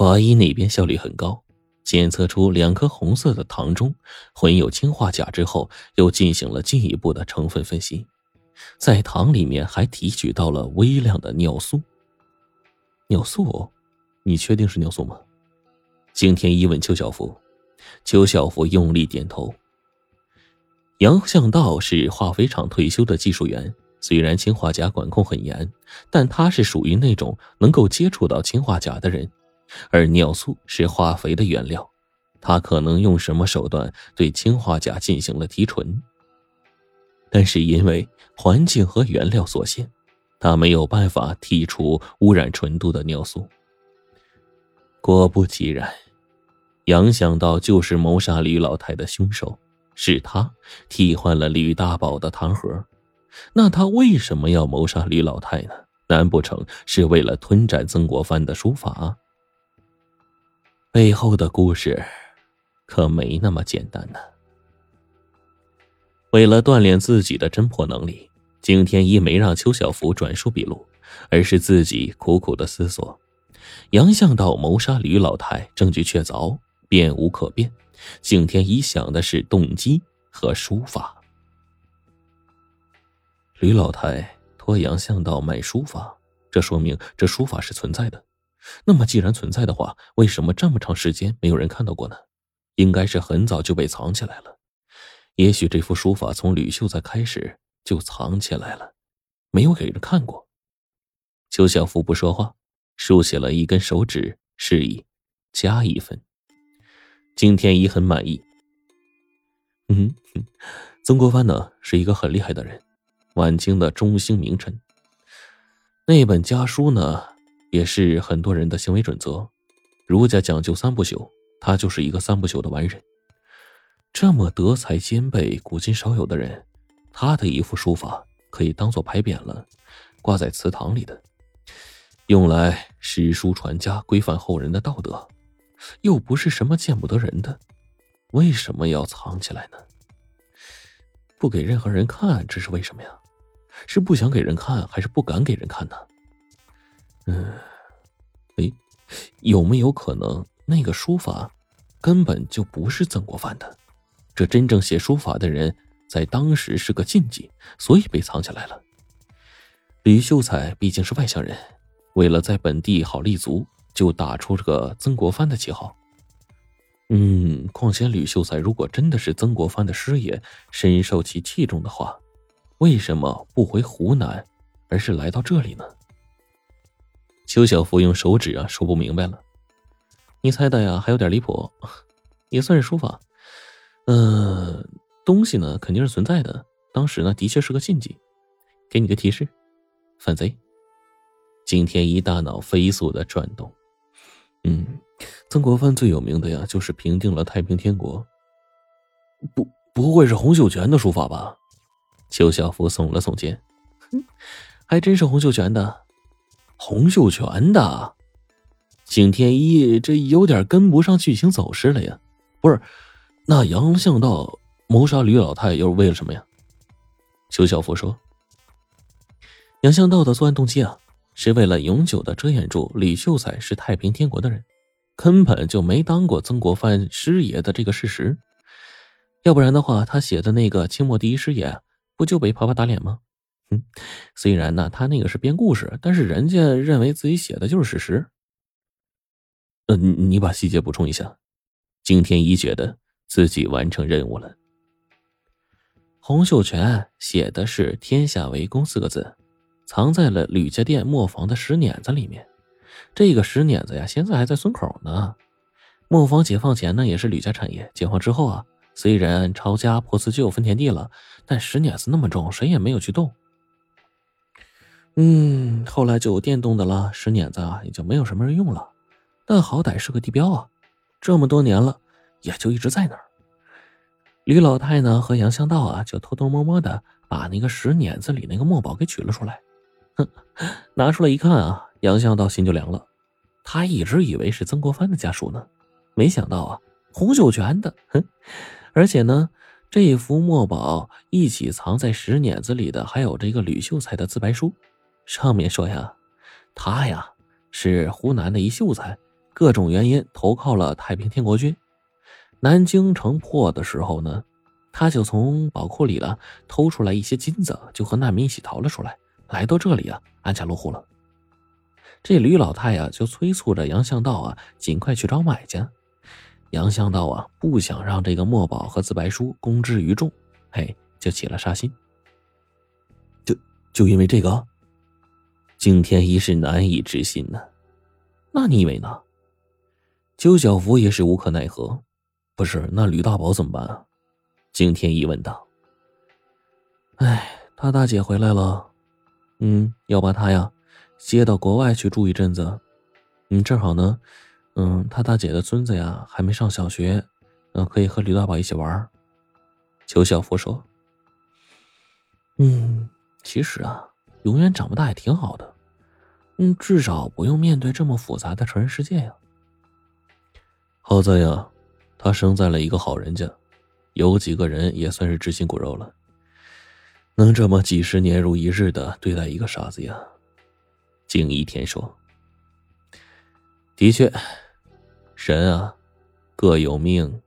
法医那边效率很高，检测出两颗红色的糖中混有氰化钾之后，又进行了进一步的成分分析，在糖里面还提取到了微量的尿素。尿素，你确定是尿素吗？景天一问邱小福，邱小福用力点头。杨向道是化肥厂退休的技术员。虽然氰化钾管控很严，但他是属于那种能够接触到氰化钾的人，而尿素是化肥的原料，他可能用什么手段对氰化钾进行了提纯，但是因为环境和原料所限，他没有办法剔除污染纯度的尿素。果不其然，杨想到就是谋杀吕老太的凶手，是他替换了吕大宝的糖盒。那他为什么要谋杀李老太呢？难不成是为了吞占曾国藩的书法？背后的故事可没那么简单呢。为了锻炼自己的侦破能力，景天一没让邱小福转述笔录，而是自己苦苦的思索。杨向道谋杀吕老太，证据确凿，辩无可辩。景天一想的是动机和书法。吕老太托杨向道买书法，这说明这书法是存在的。那么，既然存在的话，为什么这么长时间没有人看到过呢？应该是很早就被藏起来了。也许这幅书法从吕秀才开始就藏起来了，没有给人看过。邱小福不说话，竖起了一根手指，示意加一分。金天一很满意。嗯，曾国藩呢是一个很厉害的人。晚清的中兴名臣，那本家书呢，也是很多人的行为准则。儒家讲究三不朽，他就是一个三不朽的完人。这么德才兼备、古今少有的人，他的一幅书法可以当做牌匾了，挂在祠堂里的，用来史书传家、规范后人的道德，又不是什么见不得人的，为什么要藏起来呢？不给任何人看，这是为什么呀？是不想给人看，还是不敢给人看呢？嗯，哎，有没有可能那个书法根本就不是曾国藩的？这真正写书法的人在当时是个禁忌，所以被藏起来了。吕秀才毕竟是外乡人，为了在本地好立足，就打出这个曾国藩的旗号。嗯，况且吕秀才如果真的是曾国藩的师爷，深受其器重的话。为什么不回湖南，而是来到这里呢？邱小福用手指啊说不明白了。你猜的呀，还有点离谱，也算是书法。嗯，东西呢肯定是存在的，当时呢的确是个禁忌。给你个提示，反贼。景天一大脑飞速的转动。嗯，曾国藩最有名的呀，就是平定了太平天国。不，不会是洪秀全的书法吧？邱小福耸了耸肩，哼，还真是洪秀全的，洪秀全的。景天一这有点跟不上剧情走势了呀。不是，那杨向道谋杀吕老太又是为了什么呀？邱小福说：“杨向道的作案动机啊，是为了永久的遮掩住李秀才是太平天国的人，根本就没当过曾国藩师爷的这个事实。要不然的话，他写的那个清末第一师爷。”不就被啪啪打脸吗？嗯，虽然呢，他那个是编故事，但是人家认为自己写的就是事实。呃，你把细节补充一下。景天一觉得自己完成任务了。洪秀全写的是“天下为公”四个字，藏在了吕家店磨坊的石碾子里面。这个石碾子呀，现在还在村口呢。磨坊解放前呢，也是吕家产业。解放之后啊。虽然抄家破四旧分田地了，但石碾子那么重，谁也没有去动。嗯，后来就有电动的了，石碾子啊也就没有什么人用了。但好歹是个地标啊，这么多年了，也就一直在那儿。吕老太呢和杨向道啊就偷偷摸摸的把那个石碾子里那个墨宝给取了出来。哼，拿出来一看啊，杨向道心就凉了。他一直以为是曾国藩的家书呢，没想到啊，洪秀全的。哼。而且呢，这幅墨宝一起藏在石碾子里的，还有这个吕秀才的自白书，上面说呀，他呀是湖南的一秀才，各种原因投靠了太平天国军。南京城破的时候呢，他就从宝库里了偷出来一些金子，就和难民一起逃了出来，来到这里啊，安家落户了。这吕老太呀，就催促着杨向道啊，尽快去找买家。杨向道啊，不想让这个墨宝和自白书公之于众，嘿，就起了杀心。就就因为这个，景天一是难以置信呢。那你以为呢？邱小福也是无可奈何。不是，那吕大宝怎么办啊？景天一问道。哎，他大姐回来了，嗯，要把他呀。接到国外去住一阵子，嗯，正好呢，嗯，他大姐的孙子呀还没上小学，嗯，可以和吕大宝一起玩。邱小福说：“嗯，其实啊，永远长不大也挺好的，嗯，至少不用面对这么复杂的成人世界呀。好在呀，他生在了一个好人家，有几个人也算是知心骨肉了，能这么几十年如一日的对待一个傻子呀。”景一天说：“的确，人啊，各有命。”